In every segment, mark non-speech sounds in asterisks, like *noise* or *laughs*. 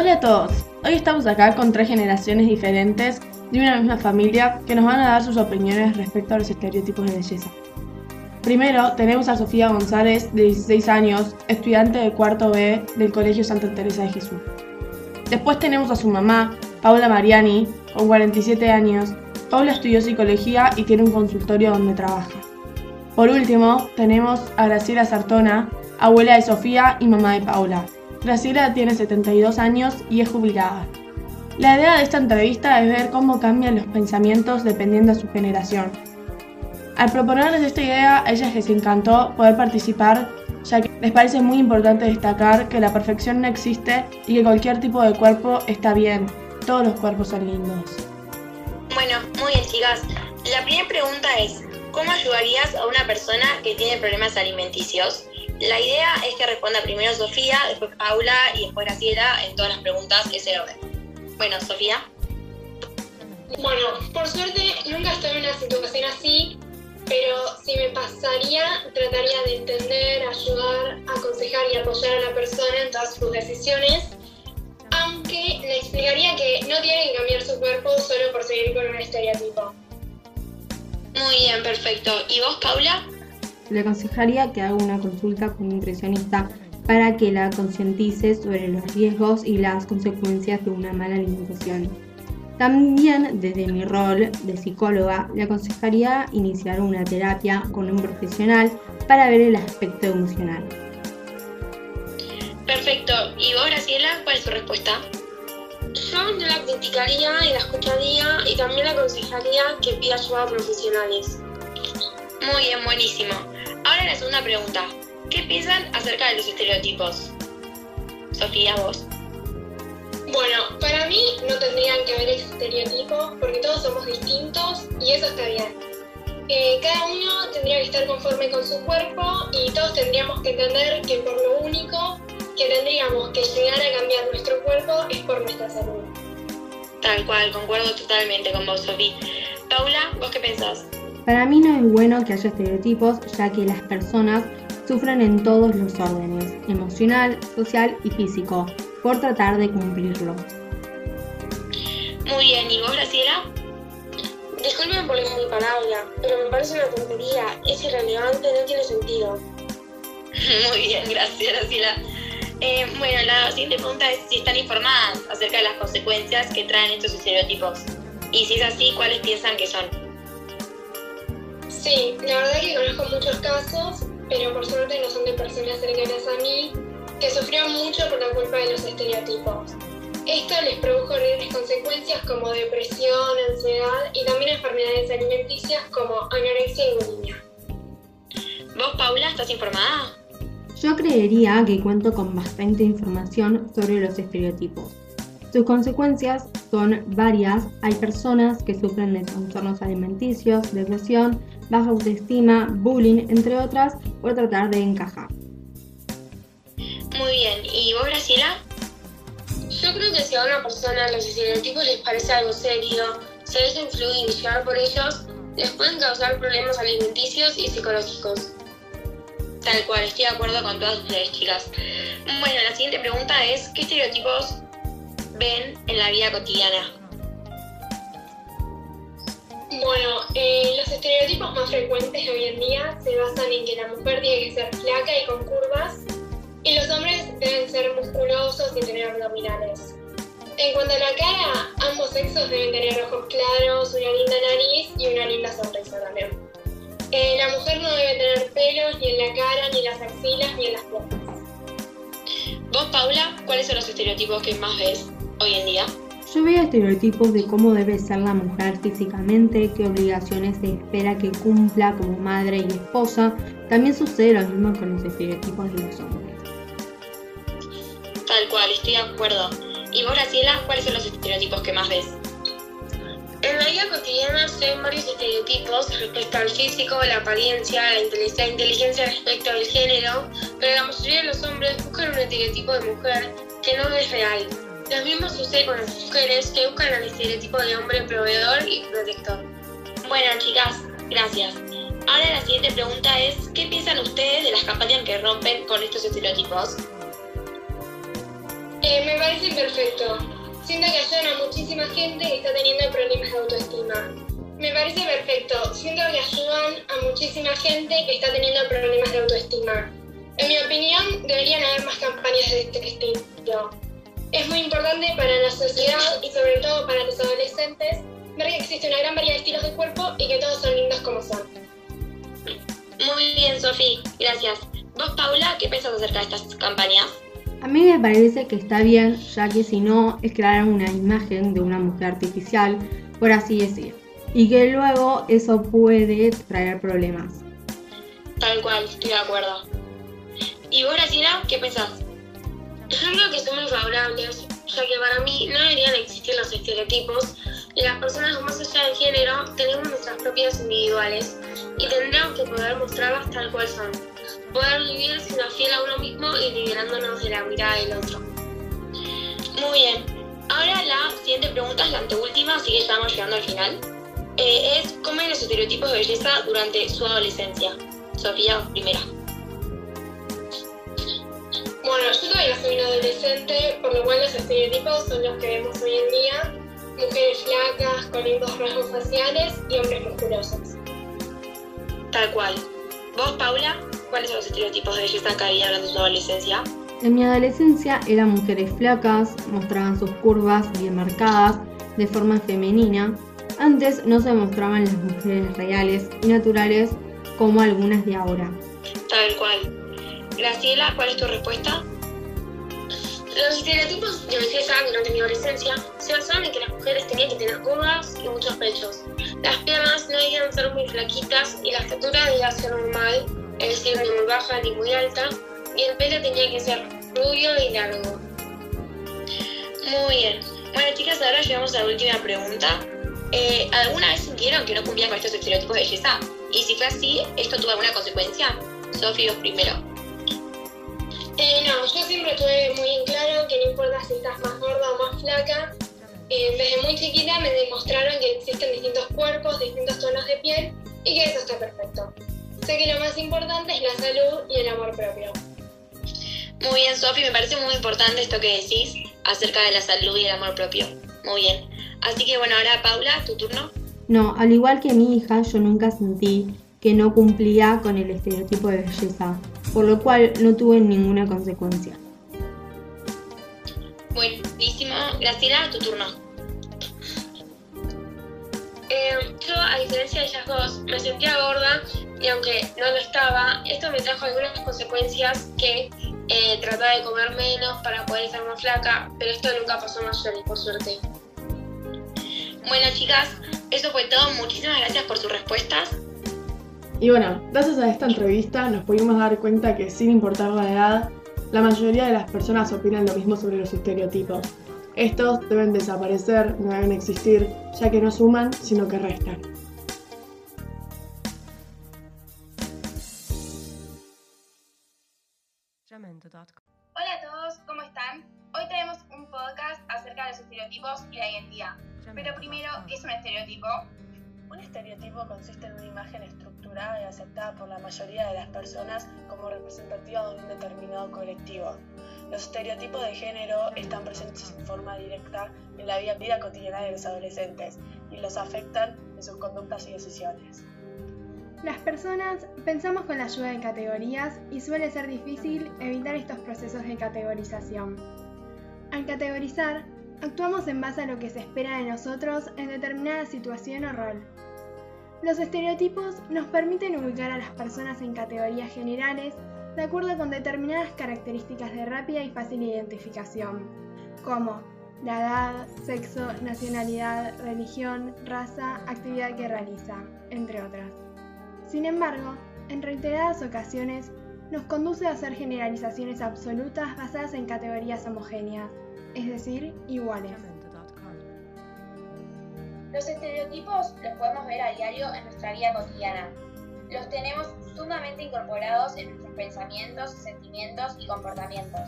Hola a todos, hoy estamos acá con tres generaciones diferentes de una misma familia que nos van a dar sus opiniones respecto a los estereotipos de belleza. Primero tenemos a Sofía González, de 16 años, estudiante de cuarto B del Colegio Santa Teresa de Jesús. Después tenemos a su mamá, Paula Mariani, con 47 años. Paula estudió psicología y tiene un consultorio donde trabaja. Por último, tenemos a Graciela Sartona, abuela de Sofía y mamá de Paula. Graciela tiene 72 años y es jubilada. La idea de esta entrevista es ver cómo cambian los pensamientos dependiendo de su generación. Al proponerles esta idea, a ellas les encantó poder participar, ya que les parece muy importante destacar que la perfección no existe y que cualquier tipo de cuerpo está bien. Todos los cuerpos son lindos. Bueno, muy bien, chicas. La primera pregunta es, ¿cómo ayudarías a una persona que tiene problemas alimenticios? La idea es que responda primero Sofía, después Paula y después Graciela en todas las preguntas ese orden. Bueno, Sofía. Bueno, por suerte nunca estoy en una situación así, pero si me pasaría, trataría de entender, ayudar, aconsejar y apoyar a la persona en todas sus decisiones, aunque le explicaría que no tiene que cambiar su cuerpo solo por seguir con un estereotipo. Muy bien, perfecto. ¿Y vos, Paula? Le aconsejaría que haga una consulta con un nutricionista para que la concientice sobre los riesgos y las consecuencias de una mala alimentación. También desde mi rol de psicóloga le aconsejaría iniciar una terapia con un profesional para ver el aspecto emocional. Perfecto. ¿Y vos, Graciela, cuál es tu respuesta? Yo no la criticaría y la escucharía y también le aconsejaría que pida ayuda a profesionales. Muy bien, buenísimo. Ahora la segunda pregunta. ¿Qué piensan acerca de los estereotipos? Sofía, vos. Bueno, para mí no tendrían que haber estereotipos porque todos somos distintos y eso está bien. Eh, cada uno tendría que estar conforme con su cuerpo y todos tendríamos que entender que por lo único que tendríamos que llegar a cambiar nuestro cuerpo es por nuestra salud. Tal cual, concuerdo totalmente con vos, Sofía. Paula, ¿vos qué pensás? Para mí no es bueno que haya estereotipos ya que las personas sufren en todos los órdenes, emocional, social y físico, por tratar de cumplirlo. Muy bien, ¿y vos, Graciela? Disculpen por mi palabra, pero me parece una tontería, es irrelevante, no tiene sentido. *laughs* Muy bien, gracias, Graciela. Eh, bueno, la siguiente pregunta es si están informadas acerca de las consecuencias que traen estos estereotipos. Y si es así, ¿cuáles piensan que son? Sí, la verdad que conozco muchos casos, pero por suerte no son de personas cercanas a mí, que sufrieron mucho por la culpa de los estereotipos. Esto les produjo horribles consecuencias como depresión, ansiedad y también enfermedades alimenticias como anorexia y bulimia. ¿Vos, Paula, estás informada? Yo creería que cuento con bastante información sobre los estereotipos. Sus consecuencias son varias. Hay personas que sufren de trastornos alimenticios, depresión, baja autoestima, bullying, entre otras, por tratar de encajar. Muy bien. ¿Y vos, Graciela? Yo creo que si a una persona los estereotipos les parece algo serio, se deja influir y llevar por ellos, les pueden causar problemas alimenticios y psicológicos. Tal cual, estoy de acuerdo con todas ustedes, chicas. Bueno, la siguiente pregunta es, ¿qué estereotipos ven en la vida cotidiana? Bueno, eh, estereotipos más frecuentes hoy en día se basan en que la mujer tiene que ser flaca y con curvas y los hombres deben ser musculosos y tener abdominales. En cuanto a la cara, ambos sexos deben tener ojos claros, una linda nariz y una linda sonrisa también. Eh, la mujer no debe tener pelos ni en la cara, ni en las axilas, ni en las piernas. Vos, Paula, ¿cuáles son los estereotipos que más ves hoy en día? Yo veo estereotipos de cómo debe ser la mujer físicamente, qué obligaciones se espera que cumpla como madre y esposa. También sucede lo mismo con los estereotipos de los hombres. Tal cual, estoy de acuerdo. ¿Y vos, Graciela, cuáles son los estereotipos que más ves? En la vida cotidiana se ven varios estereotipos respecto al físico, la apariencia, la inteligencia, la inteligencia respecto al género, pero la mayoría de los hombres buscan un estereotipo de mujer que no es real. Lo mismo sucede con las mujeres que buscan el estereotipo de hombre proveedor y protector. Bueno, chicas, gracias. Ahora la siguiente pregunta es, ¿qué piensan ustedes de las campañas que rompen con estos estereotipos? Eh, me parece perfecto. Siento que ayudan a muchísima gente que está teniendo problemas de autoestima. Me parece perfecto. Siento que ayudan a muchísima gente que está teniendo problemas de autoestima. En mi opinión, deberían haber más campañas de este estilo. Es muy importante para la sociedad y sobre todo para los adolescentes ver que existe una gran variedad de estilos de cuerpo y que todos son lindos como son. Muy bien, Sofi, gracias. ¿Vos, Paula, qué pensás acerca de estas campañas? A mí me parece que está bien, ya que si no es crear una imagen de una mujer artificial, por así decir, y que luego eso puede traer problemas. Tal cual, estoy de acuerdo. ¿Y vos, Graciela, qué pensás? Yo creo que son muy favorables, ya que para mí no deberían existir los estereotipos y las personas más allá del género tenemos nuestras propias individuales y tendremos que poder mostrarlas tal cual son. Poder vivir siendo fiel a uno mismo y liberándonos de la mirada del otro. Muy bien. Ahora la siguiente pregunta es la anteúltima, así que estamos llegando al final. Eh, es ¿cómo los estereotipos de belleza durante su adolescencia? Sofía, primera. Bueno, yo todavía soy una adolescente, por lo cual los estereotipos son los que vemos hoy en día. Mujeres flacas, con lindos rasgos faciales y hombres musculosos. Tal cual. ¿Vos, Paula? ¿Cuáles son los estereotipos de belleza que había durante su adolescencia? En mi adolescencia eran mujeres flacas, mostraban sus curvas bien marcadas, de forma femenina. Antes no se mostraban las mujeres reales y naturales como algunas de ahora. Tal cual. Graciela, ¿cuál es tu respuesta? Los estereotipos de belleza durante mi adolescencia se basaban en que las mujeres tenían que tener curvas y muchos pechos. Las piernas no debían ser muy flaquitas y la estatura debía ser normal, es decir, ni muy baja ni muy alta, y el pelo tenía que ser rubio y largo. Muy bien. Bueno, chicas, ahora llegamos a la última pregunta. Eh, ¿Alguna vez sintieron que no cumplían con estos estereotipos de belleza? Y si fue así, ¿esto tuvo alguna consecuencia? Sofía, vos primero. Eh, no, yo siempre tuve muy en claro que no importa si estás más gorda o más flaca. Eh, desde muy chiquita me demostraron que existen distintos cuerpos, distintos tonos de piel y que eso está perfecto. Sé que lo más importante es la salud y el amor propio. Muy bien, Sofi, me parece muy importante esto que decís acerca de la salud y el amor propio. Muy bien. Así que bueno, ahora Paula, tu turno. No, al igual que mi hija, yo nunca sentí que no cumplía con el estereotipo de belleza, por lo cual no tuve ninguna consecuencia. Buenísimo. Graciela, tu turno. Eh, yo, a diferencia de ellas dos, me sentía gorda y aunque no lo estaba, esto me trajo algunas consecuencias que eh, trataba de comer menos para poder estar más flaca, pero esto nunca pasó más y por suerte. Bueno, chicas, eso fue todo. Muchísimas gracias por sus respuestas. Y bueno, gracias a esta entrevista nos pudimos dar cuenta que sin importar la edad, la mayoría de las personas opinan lo mismo sobre los estereotipos. Estos deben desaparecer, no deben existir, ya que no suman, sino que restan. Hola a todos, ¿cómo están? Hoy tenemos un podcast acerca de los estereotipos y la identidad. Pero primero, ¿qué es un estereotipo? Un estereotipo consiste en una imagen estructurada y aceptada por la mayoría de las personas como representativa de un determinado colectivo. Los estereotipos de género están presentes en forma directa en la vida, cotidiana de los adolescentes y los afectan en sus conductas y decisiones. Las personas pensamos con la ayuda de categorías y suele ser difícil evitar estos procesos de categorización. Al categorizar, actuamos en base a lo que se espera de nosotros en determinada situación o rol. Los estereotipos nos permiten ubicar a las personas en categorías generales de acuerdo con determinadas características de rápida y fácil identificación, como la edad, sexo, nacionalidad, religión, raza, actividad que realiza, entre otras. Sin embargo, en reiteradas ocasiones nos conduce a hacer generalizaciones absolutas basadas en categorías homogéneas, es decir, iguales. Los estereotipos los podemos ver a diario en nuestra vida cotidiana. Los tenemos sumamente incorporados en nuestros pensamientos, sentimientos y comportamientos.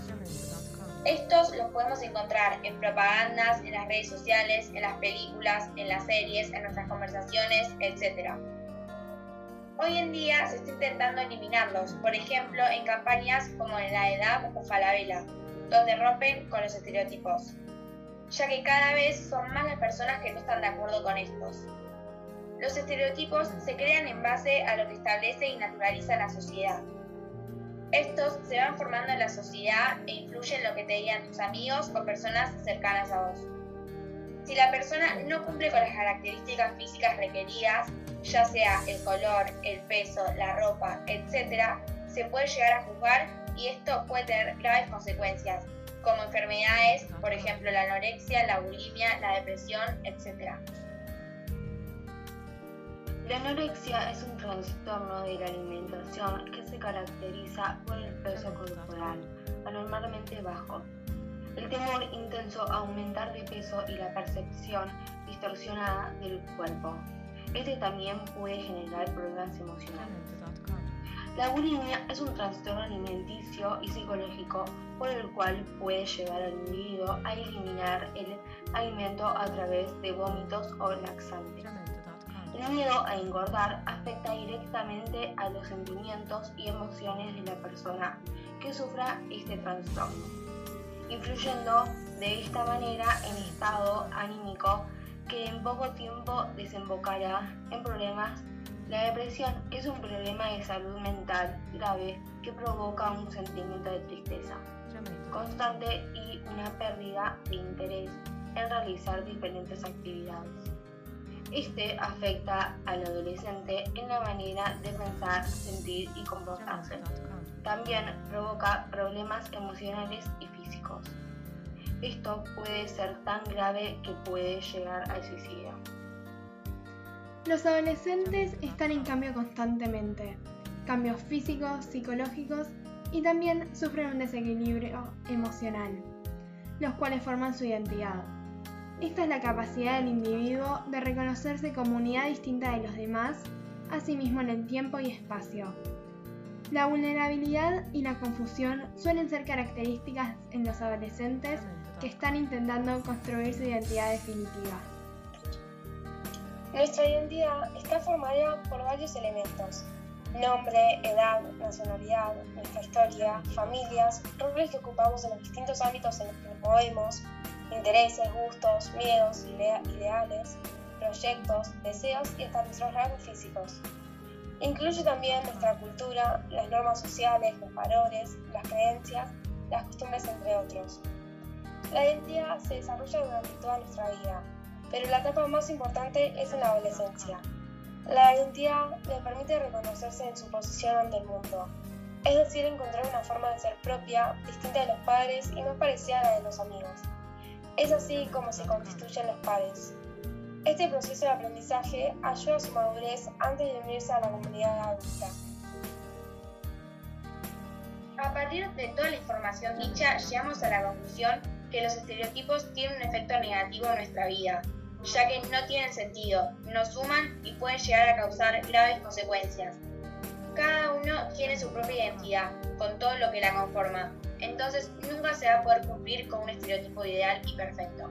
Estos los podemos encontrar en propagandas, en las redes sociales, en las películas, en las series, en nuestras conversaciones, etc. Hoy en día se está intentando eliminarlos, por ejemplo en campañas como en la edad o Falabella. donde rompen con los estereotipos, ya que cada vez son más las personas que no están de acuerdo con estos. Los estereotipos se crean en base a lo que establece y naturaliza la sociedad. Estos se van formando en la sociedad e influyen en lo que te digan tus amigos o personas cercanas a vos. Si la persona no cumple con las características físicas requeridas, ya sea el color, el peso, la ropa, etc., se puede llegar a juzgar y esto puede tener graves consecuencias, como enfermedades, por ejemplo la anorexia, la bulimia, la depresión, etc. La anorexia es un trastorno de la alimentación que se caracteriza por el peso corporal anormalmente bajo, el temor intenso a aumentar de peso y la percepción distorsionada del cuerpo. Este también puede generar problemas emocionales. La bulimia es un trastorno alimenticio y psicológico por el cual puede llevar al individuo a eliminar el alimento a través de vómitos o laxantes. El miedo a engordar afecta directamente a los sentimientos y emociones de la persona que sufra este trastorno, influyendo de esta manera en estado anímico que en poco tiempo desembocará en problemas. La depresión es un problema de salud mental grave que provoca un sentimiento de tristeza constante y una pérdida de interés en realizar diferentes actividades. Este afecta al adolescente en la manera de pensar, sentir y comportarse. También provoca problemas emocionales y físicos. Esto puede ser tan grave que puede llegar al suicidio. Los adolescentes están en cambio constantemente, cambios físicos, psicológicos y también sufren un desequilibrio emocional, los cuales forman su identidad. Esta es la capacidad del individuo de reconocerse como unidad distinta de los demás, asimismo en el tiempo y espacio. La vulnerabilidad y la confusión suelen ser características en los adolescentes que están intentando construir su identidad definitiva. Nuestra identidad está formada por varios elementos. Nombre, edad, nacionalidad, nuestra historia, familias, roles que ocupamos en los distintos ámbitos en los que nos movemos, intereses, gustos, miedos, ideales, proyectos, deseos y hasta nuestros rasgos físicos. Incluye también nuestra cultura, las normas sociales, los valores, las creencias, las costumbres, entre otros. La identidad se desarrolla durante toda nuestra vida, pero la etapa más importante es en la adolescencia. La identidad le permite reconocerse en su posición ante el mundo, es decir, encontrar una forma de ser propia, distinta de los padres y más parecida a la de los amigos. Es así como se constituyen los pares. Este proceso de aprendizaje ayuda a su madurez antes de unirse a la comunidad adulta. A partir de toda la información dicha, llegamos a la conclusión que los estereotipos tienen un efecto negativo en nuestra vida, ya que no tienen sentido, no suman y pueden llegar a causar graves consecuencias. Cada uno tiene su propia identidad, con todo lo que la conforma, entonces nunca se va a poder cumplir con un estereotipo ideal y perfecto.